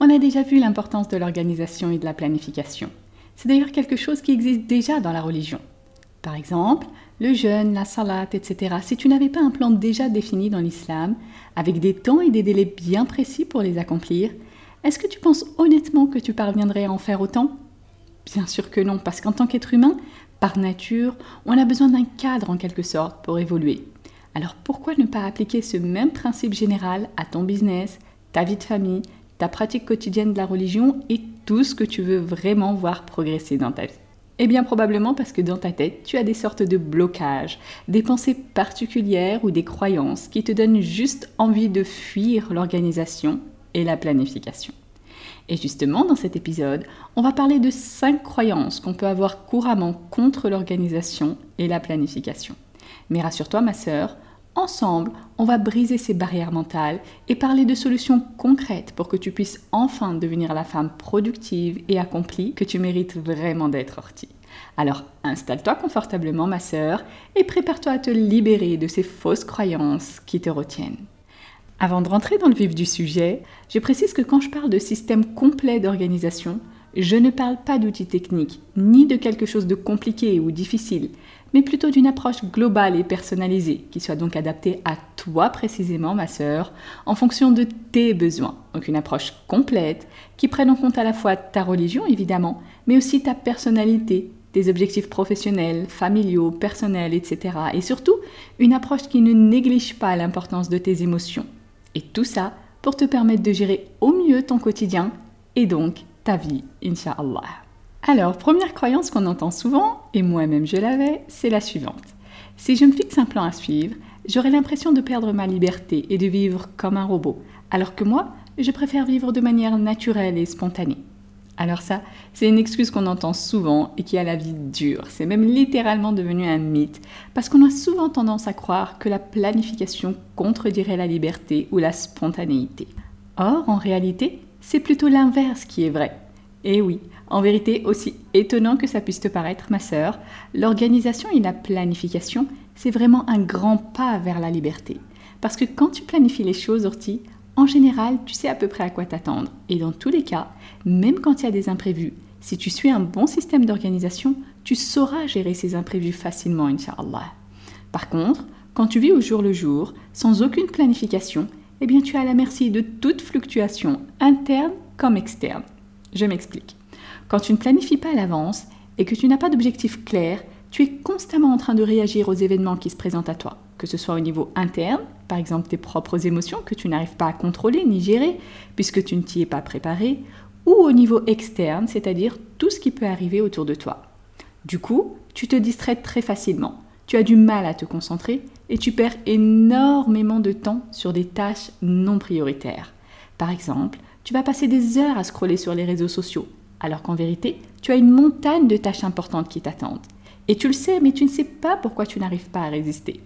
on a déjà vu l'importance de l'organisation et de la planification. C'est d'ailleurs quelque chose qui existe déjà dans la religion. Par exemple, le jeûne, la salat, etc. Si tu n'avais pas un plan déjà défini dans l'islam, avec des temps et des délais bien précis pour les accomplir, est-ce que tu penses honnêtement que tu parviendrais à en faire autant? Bien sûr que non, parce qu'en tant qu'être humain, par nature, on a besoin d'un cadre en quelque sorte pour évoluer. Alors pourquoi ne pas appliquer ce même principe général à ton business, ta vie de famille, ta pratique quotidienne de la religion et tout ce que tu veux vraiment voir progresser dans ta vie. Eh bien probablement parce que dans ta tête, tu as des sortes de blocages, des pensées particulières ou des croyances qui te donnent juste envie de fuir l'organisation et la planification. Et justement, dans cet épisode, on va parler de cinq croyances qu'on peut avoir couramment contre l'organisation et la planification. Mais rassure-toi ma sœur, Ensemble, on va briser ces barrières mentales et parler de solutions concrètes pour que tu puisses enfin devenir la femme productive et accomplie que tu mérites vraiment d'être ortie. Alors installe-toi confortablement ma sœur et prépare-toi à te libérer de ces fausses croyances qui te retiennent. Avant de rentrer dans le vif du sujet, je précise que quand je parle de système complet d'organisation, je ne parle pas d'outils techniques, ni de quelque chose de compliqué ou difficile, mais plutôt d'une approche globale et personnalisée, qui soit donc adaptée à toi précisément, ma sœur, en fonction de tes besoins. Donc une approche complète, qui prenne en compte à la fois ta religion, évidemment, mais aussi ta personnalité, tes objectifs professionnels, familiaux, personnels, etc. Et surtout, une approche qui ne néglige pas l'importance de tes émotions. Et tout ça pour te permettre de gérer au mieux ton quotidien et donc ta vie, Inch'Allah. Alors, première croyance qu'on entend souvent, et moi-même je l'avais, c'est la suivante. Si je me fixe un plan à suivre, j'aurai l'impression de perdre ma liberté et de vivre comme un robot, alors que moi, je préfère vivre de manière naturelle et spontanée. Alors ça, c'est une excuse qu'on entend souvent et qui a la vie dure. C'est même littéralement devenu un mythe, parce qu'on a souvent tendance à croire que la planification contredirait la liberté ou la spontanéité. Or, en réalité, c'est plutôt l'inverse qui est vrai. Et oui, en vérité, aussi étonnant que ça puisse te paraître, ma sœur, l'organisation et la planification, c'est vraiment un grand pas vers la liberté. Parce que quand tu planifies les choses, Orti, en général, tu sais à peu près à quoi t'attendre. Et dans tous les cas, même quand il y a des imprévus, si tu suis un bon système d'organisation, tu sauras gérer ces imprévus facilement, Inch'Allah. Par contre, quand tu vis au jour le jour, sans aucune planification, eh bien tu es à la merci de toute fluctuation, interne comme externe. Je m'explique. Quand tu ne planifies pas à l'avance et que tu n'as pas d'objectif clair, tu es constamment en train de réagir aux événements qui se présentent à toi, que ce soit au niveau interne, par exemple tes propres émotions que tu n'arrives pas à contrôler ni gérer puisque tu ne t'y es pas préparé, ou au niveau externe, c'est-à-dire tout ce qui peut arriver autour de toi. Du coup, tu te distrais très facilement, tu as du mal à te concentrer et tu perds énormément de temps sur des tâches non prioritaires. Par exemple, tu vas passer des heures à scroller sur les réseaux sociaux alors qu'en vérité, tu as une montagne de tâches importantes qui t'attendent. Et tu le sais, mais tu ne sais pas pourquoi tu n'arrives pas à résister.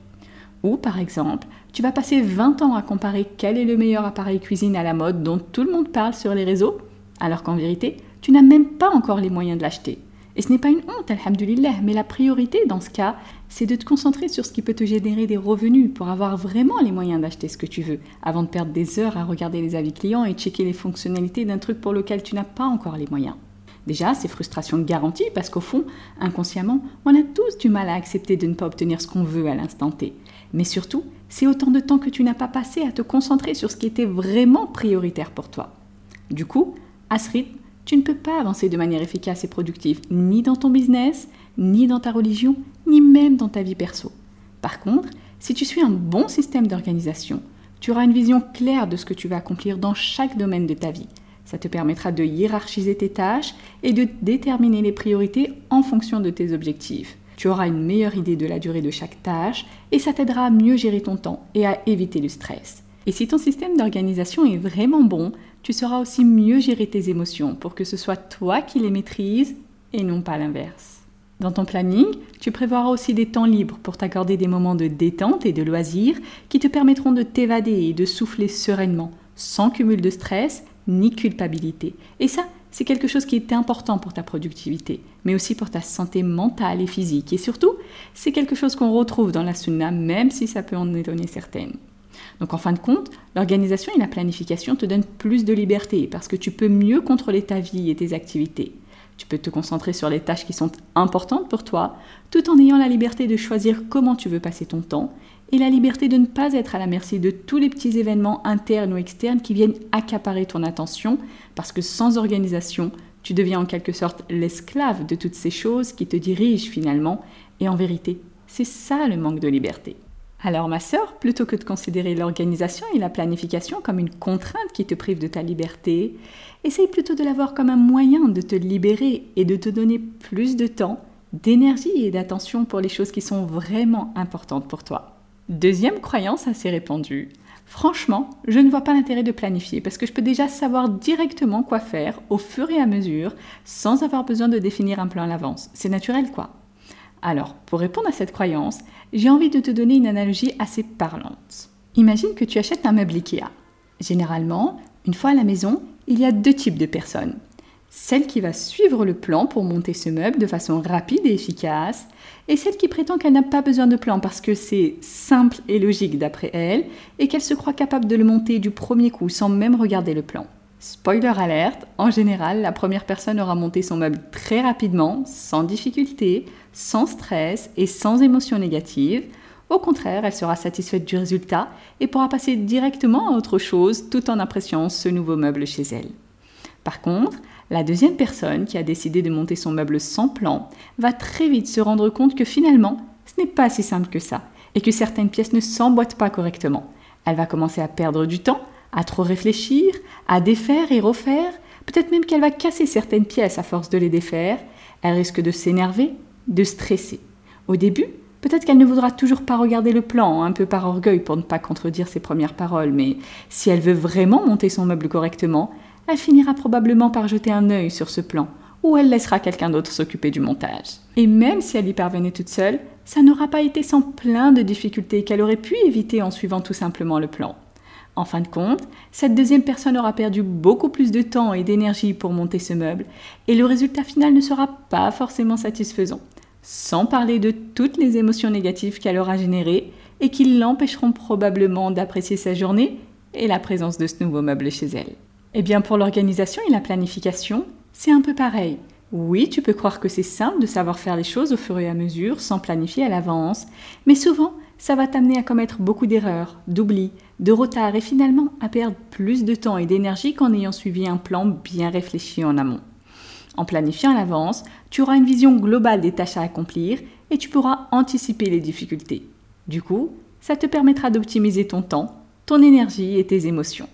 Ou par exemple, tu vas passer 20 ans à comparer quel est le meilleur appareil cuisine à la mode dont tout le monde parle sur les réseaux, alors qu'en vérité, tu n'as même pas encore les moyens de l'acheter. Et ce n'est pas une honte, alhamdulillah, mais la priorité dans ce cas, c'est de te concentrer sur ce qui peut te générer des revenus pour avoir vraiment les moyens d'acheter ce que tu veux, avant de perdre des heures à regarder les avis clients et checker les fonctionnalités d'un truc pour lequel tu n'as pas encore les moyens. Déjà, c'est frustration garantie parce qu'au fond, inconsciemment, on a tous du mal à accepter de ne pas obtenir ce qu'on veut à l'instant T. Mais surtout, c'est autant de temps que tu n'as pas passé à te concentrer sur ce qui était vraiment prioritaire pour toi. Du coup, à ce rythme, tu ne peux pas avancer de manière efficace et productive, ni dans ton business, ni dans ta religion, ni même dans ta vie perso. Par contre, si tu suis un bon système d'organisation, tu auras une vision claire de ce que tu vas accomplir dans chaque domaine de ta vie. Ça te permettra de hiérarchiser tes tâches et de déterminer les priorités en fonction de tes objectifs. Tu auras une meilleure idée de la durée de chaque tâche et ça t'aidera à mieux gérer ton temps et à éviter le stress. Et si ton système d'organisation est vraiment bon, tu sauras aussi mieux gérer tes émotions pour que ce soit toi qui les maîtrises et non pas l'inverse. Dans ton planning, tu prévoiras aussi des temps libres pour t'accorder des moments de détente et de loisirs qui te permettront de t'évader et de souffler sereinement, sans cumul de stress ni culpabilité. Et ça, c'est quelque chose qui est important pour ta productivité, mais aussi pour ta santé mentale et physique. Et surtout, c'est quelque chose qu'on retrouve dans la sunna, même si ça peut en étonner certaines. Donc en fin de compte, l'organisation et la planification te donnent plus de liberté parce que tu peux mieux contrôler ta vie et tes activités. Tu peux te concentrer sur les tâches qui sont importantes pour toi, tout en ayant la liberté de choisir comment tu veux passer ton temps et la liberté de ne pas être à la merci de tous les petits événements internes ou externes qui viennent accaparer ton attention, parce que sans organisation, tu deviens en quelque sorte l'esclave de toutes ces choses qui te dirigent finalement, et en vérité, c'est ça le manque de liberté. Alors ma sœur, plutôt que de considérer l'organisation et la planification comme une contrainte qui te prive de ta liberté, essaye plutôt de la voir comme un moyen de te libérer et de te donner plus de temps, d'énergie et d'attention pour les choses qui sont vraiment importantes pour toi. Deuxième croyance assez répandue. Franchement, je ne vois pas l'intérêt de planifier parce que je peux déjà savoir directement quoi faire au fur et à mesure sans avoir besoin de définir un plan à l'avance. C'est naturel quoi. Alors, pour répondre à cette croyance, j'ai envie de te donner une analogie assez parlante. Imagine que tu achètes un meuble Ikea. Généralement, une fois à la maison, il y a deux types de personnes. Celle qui va suivre le plan pour monter ce meuble de façon rapide et efficace, et celle qui prétend qu'elle n'a pas besoin de plan parce que c'est simple et logique d'après elle, et qu'elle se croit capable de le monter du premier coup sans même regarder le plan. Spoiler alerte, en général, la première personne aura monté son meuble très rapidement, sans difficulté, sans stress et sans émotion négative. Au contraire, elle sera satisfaite du résultat et pourra passer directement à autre chose tout en appréciant ce nouveau meuble chez elle. Par contre, la deuxième personne qui a décidé de monter son meuble sans plan va très vite se rendre compte que finalement, ce n'est pas si simple que ça et que certaines pièces ne s'emboîtent pas correctement. Elle va commencer à perdre du temps, à trop réfléchir, à défaire et refaire, peut-être même qu'elle va casser certaines pièces à force de les défaire, elle risque de s'énerver, de stresser. Au début, peut-être qu'elle ne voudra toujours pas regarder le plan, un peu par orgueil pour ne pas contredire ses premières paroles, mais si elle veut vraiment monter son meuble correctement, elle finira probablement par jeter un œil sur ce plan, ou elle laissera quelqu'un d'autre s'occuper du montage. Et même si elle y parvenait toute seule, ça n'aura pas été sans plein de difficultés qu'elle aurait pu éviter en suivant tout simplement le plan. En fin de compte, cette deuxième personne aura perdu beaucoup plus de temps et d'énergie pour monter ce meuble, et le résultat final ne sera pas forcément satisfaisant, sans parler de toutes les émotions négatives qu'elle aura générées et qui l'empêcheront probablement d'apprécier sa journée et la présence de ce nouveau meuble chez elle. Eh bien, pour l'organisation et la planification, c'est un peu pareil. Oui, tu peux croire que c'est simple de savoir faire les choses au fur et à mesure sans planifier à l'avance, mais souvent, ça va t'amener à commettre beaucoup d'erreurs, d'oublis, de retard et finalement à perdre plus de temps et d'énergie qu'en ayant suivi un plan bien réfléchi en amont. En planifiant à l'avance, tu auras une vision globale des tâches à accomplir et tu pourras anticiper les difficultés. Du coup, ça te permettra d'optimiser ton temps, ton énergie et tes émotions.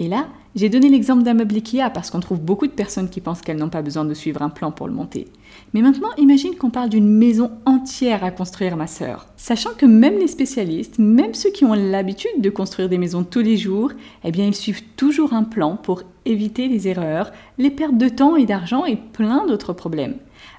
Et là, j'ai donné l'exemple d'un meuble Ikea parce qu'on trouve beaucoup de personnes qui pensent qu'elles n'ont pas besoin de suivre un plan pour le monter. Mais maintenant, imagine qu'on parle d'une maison entière à construire, ma sœur. Sachant que même les spécialistes, même ceux qui ont l'habitude de construire des maisons tous les jours, eh bien, ils suivent toujours un plan pour éviter les erreurs, les pertes de temps et d'argent et plein d'autres problèmes.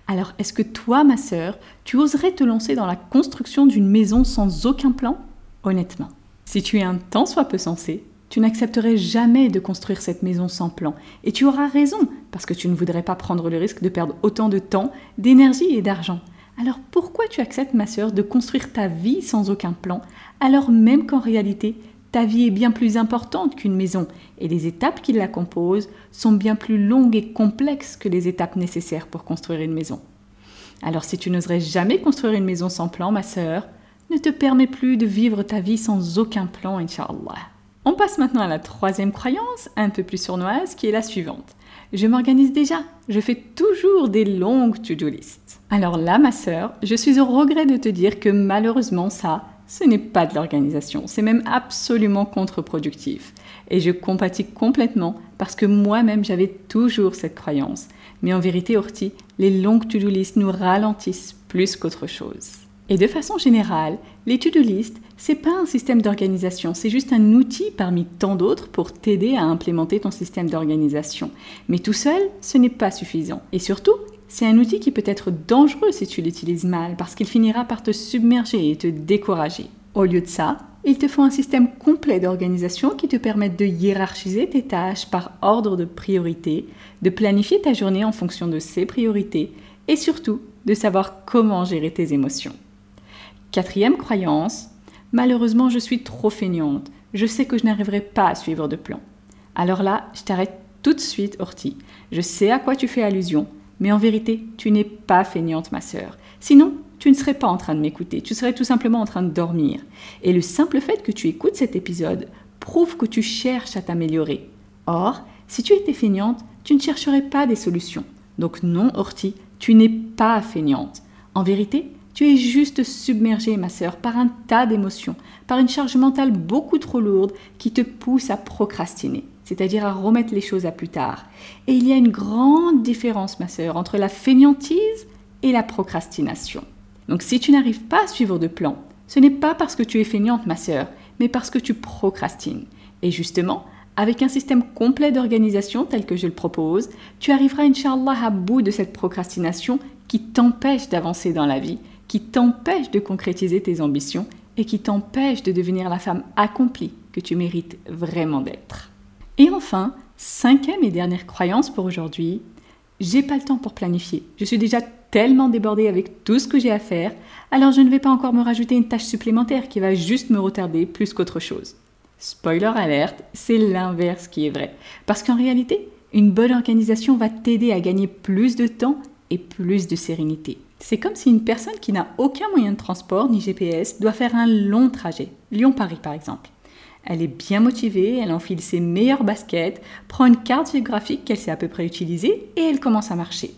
Alors, est-ce que toi, ma sœur, tu oserais te lancer dans la construction d'une maison sans aucun plan? Honnêtement. Si tu es un tant soit peu sensé, tu n'accepterais jamais de construire cette maison sans plan. Et tu auras raison, parce que tu ne voudrais pas prendre le risque de perdre autant de temps, d'énergie et d'argent. Alors pourquoi tu acceptes, ma sœur, de construire ta vie sans aucun plan, alors même qu'en réalité, ta vie est bien plus importante qu'une maison, et les étapes qui la composent sont bien plus longues et complexes que les étapes nécessaires pour construire une maison. Alors si tu n'oserais jamais construire une maison sans plan, ma sœur, ne te permets plus de vivre ta vie sans aucun plan, Inch'Allah. On passe maintenant à la troisième croyance, un peu plus sournoise, qui est la suivante. Je m'organise déjà, je fais toujours des longues to-do lists. Alors là, ma sœur, je suis au regret de te dire que malheureusement ça, ce n'est pas de l'organisation, c'est même absolument contre-productif. Et je compatis complètement parce que moi-même j'avais toujours cette croyance. Mais en vérité, Orti, les longues to-do list nous ralentissent plus qu'autre chose. Et de façon générale, les to-do list, c'est pas un système d'organisation, c'est juste un outil parmi tant d'autres pour t'aider à implémenter ton système d'organisation. Mais tout seul, ce n'est pas suffisant. Et surtout, c'est un outil qui peut être dangereux si tu l'utilises mal, parce qu'il finira par te submerger et te décourager. Au lieu de ça, il te faut un système complet d'organisation qui te permette de hiérarchiser tes tâches par ordre de priorité, de planifier ta journée en fonction de ces priorités, et surtout de savoir comment gérer tes émotions. Quatrième croyance, malheureusement je suis trop feignante, je sais que je n'arriverai pas à suivre de plan. Alors là, je t'arrête tout de suite, Orti. Je sais à quoi tu fais allusion, mais en vérité, tu n'es pas feignante, ma sœur. Sinon, tu ne serais pas en train de m'écouter, tu serais tout simplement en train de dormir. Et le simple fait que tu écoutes cet épisode prouve que tu cherches à t'améliorer. Or, si tu étais feignante, tu ne chercherais pas des solutions. Donc non, Orti, tu n'es pas feignante. En vérité, tu es juste submergée, ma sœur, par un tas d'émotions, par une charge mentale beaucoup trop lourde qui te pousse à procrastiner, c'est-à-dire à remettre les choses à plus tard. Et il y a une grande différence, ma sœur, entre la fainéantise et la procrastination. Donc si tu n'arrives pas à suivre de plan, ce n'est pas parce que tu es feignante, ma sœur, mais parce que tu procrastines. Et justement, avec un système complet d'organisation tel que je le propose, tu arriveras, Inch'Allah, à bout de cette procrastination qui t'empêche d'avancer dans la vie qui t'empêche de concrétiser tes ambitions et qui t'empêche de devenir la femme accomplie que tu mérites vraiment d'être. Et enfin, cinquième et dernière croyance pour aujourd'hui, j'ai pas le temps pour planifier. Je suis déjà tellement débordée avec tout ce que j'ai à faire, alors je ne vais pas encore me rajouter une tâche supplémentaire qui va juste me retarder plus qu'autre chose. Spoiler alerte, c'est l'inverse qui est vrai. Parce qu'en réalité, une bonne organisation va t'aider à gagner plus de temps et plus de sérénité. C'est comme si une personne qui n'a aucun moyen de transport ni GPS doit faire un long trajet, Lyon-Paris par exemple. Elle est bien motivée, elle enfile ses meilleures baskets, prend une carte géographique qu'elle sait à peu près utiliser et elle commence à marcher.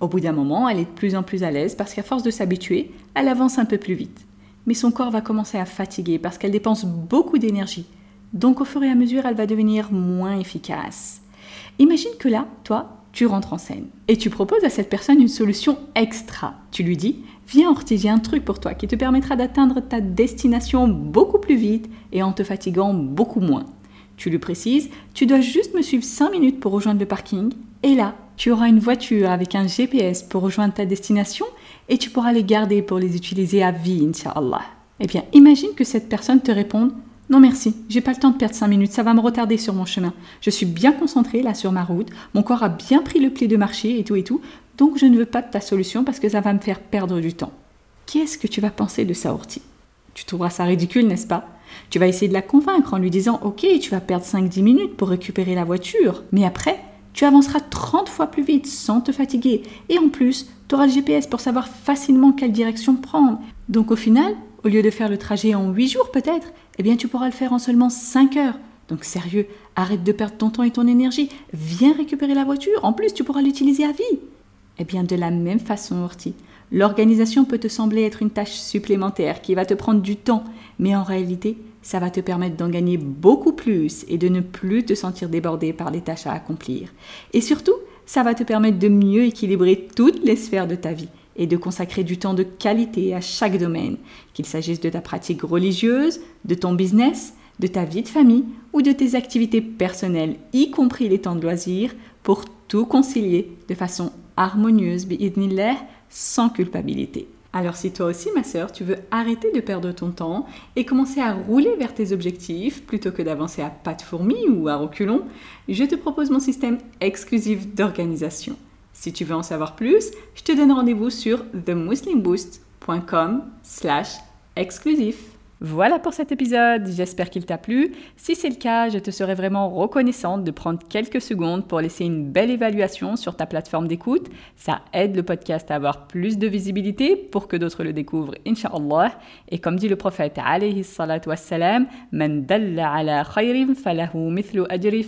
Au bout d'un moment, elle est de plus en plus à l'aise parce qu'à force de s'habituer, elle avance un peu plus vite. Mais son corps va commencer à fatiguer parce qu'elle dépense beaucoup d'énergie. Donc au fur et à mesure, elle va devenir moins efficace. Imagine que là, toi, tu rentres en scène. Et tu proposes à cette personne une solution extra. Tu lui dis, viens Ortiz, j'ai un truc pour toi qui te permettra d'atteindre ta destination beaucoup plus vite et en te fatiguant beaucoup moins. Tu lui précises, tu dois juste me suivre 5 minutes pour rejoindre le parking. Et là, tu auras une voiture avec un GPS pour rejoindre ta destination et tu pourras les garder pour les utiliser à vie, Inch'Allah. Eh bien, imagine que cette personne te réponde non merci, j'ai pas le temps de perdre 5 minutes, ça va me retarder sur mon chemin. Je suis bien concentrée là sur ma route, mon corps a bien pris le pli de marcher et tout et tout, donc je ne veux pas de ta solution parce que ça va me faire perdre du temps. Qu'est-ce que tu vas penser de ça, Orti Tu trouveras ça ridicule, n'est-ce pas? Tu vas essayer de la convaincre en lui disant Ok, tu vas perdre 5-10 minutes pour récupérer la voiture, mais après, tu avanceras 30 fois plus vite sans te fatiguer. Et en plus, tu auras le GPS pour savoir facilement quelle direction prendre. Donc au final, au lieu de faire le trajet en 8 jours peut-être, eh bien tu pourras le faire en seulement 5 heures. Donc sérieux, arrête de perdre ton temps et ton énergie, viens récupérer la voiture, en plus tu pourras l'utiliser à vie. Eh bien de la même façon, Orti, l'organisation peut te sembler être une tâche supplémentaire qui va te prendre du temps, mais en réalité, ça va te permettre d'en gagner beaucoup plus et de ne plus te sentir débordé par les tâches à accomplir. Et surtout, ça va te permettre de mieux équilibrer toutes les sphères de ta vie et de consacrer du temps de qualité à chaque domaine, qu'il s'agisse de ta pratique religieuse, de ton business, de ta vie de famille ou de tes activités personnelles, y compris les temps de loisirs, pour tout concilier de façon harmonieuse, sans culpabilité. Alors si toi aussi, ma sœur, tu veux arrêter de perdre ton temps et commencer à rouler vers tes objectifs plutôt que d'avancer à pas de fourmi ou à reculons, je te propose mon système exclusif d'organisation. Si tu veux en savoir plus, je te donne rendez-vous sur themuslimboost.com slash exclusif. Voilà pour cet épisode, j'espère qu'il t'a plu. Si c'est le cas, je te serais vraiment reconnaissante de prendre quelques secondes pour laisser une belle évaluation sur ta plateforme d'écoute. Ça aide le podcast à avoir plus de visibilité pour que d'autres le découvrent, inshallah. Et comme dit le prophète alayhi salatu wassalam, Man dalla ala khayrin falahu mithlu ajri.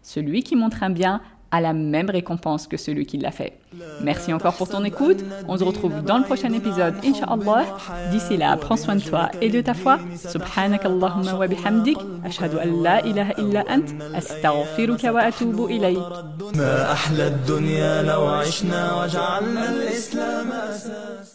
Celui qui montre un bien a la même récompense que celui qui l'a fait. Merci encore pour ton écoute. On se retrouve dans le prochain épisode, Inch'Allah. D'ici là, prends soin de toi et de ta foi. Subhanak Allahumma wa bihamdik. Ashhadu an la ilaha illa ant. Astaghfiruka wa atubu ilayk. ما أحلى الدنيا لو عشنا وجعلنا الإسلام أساس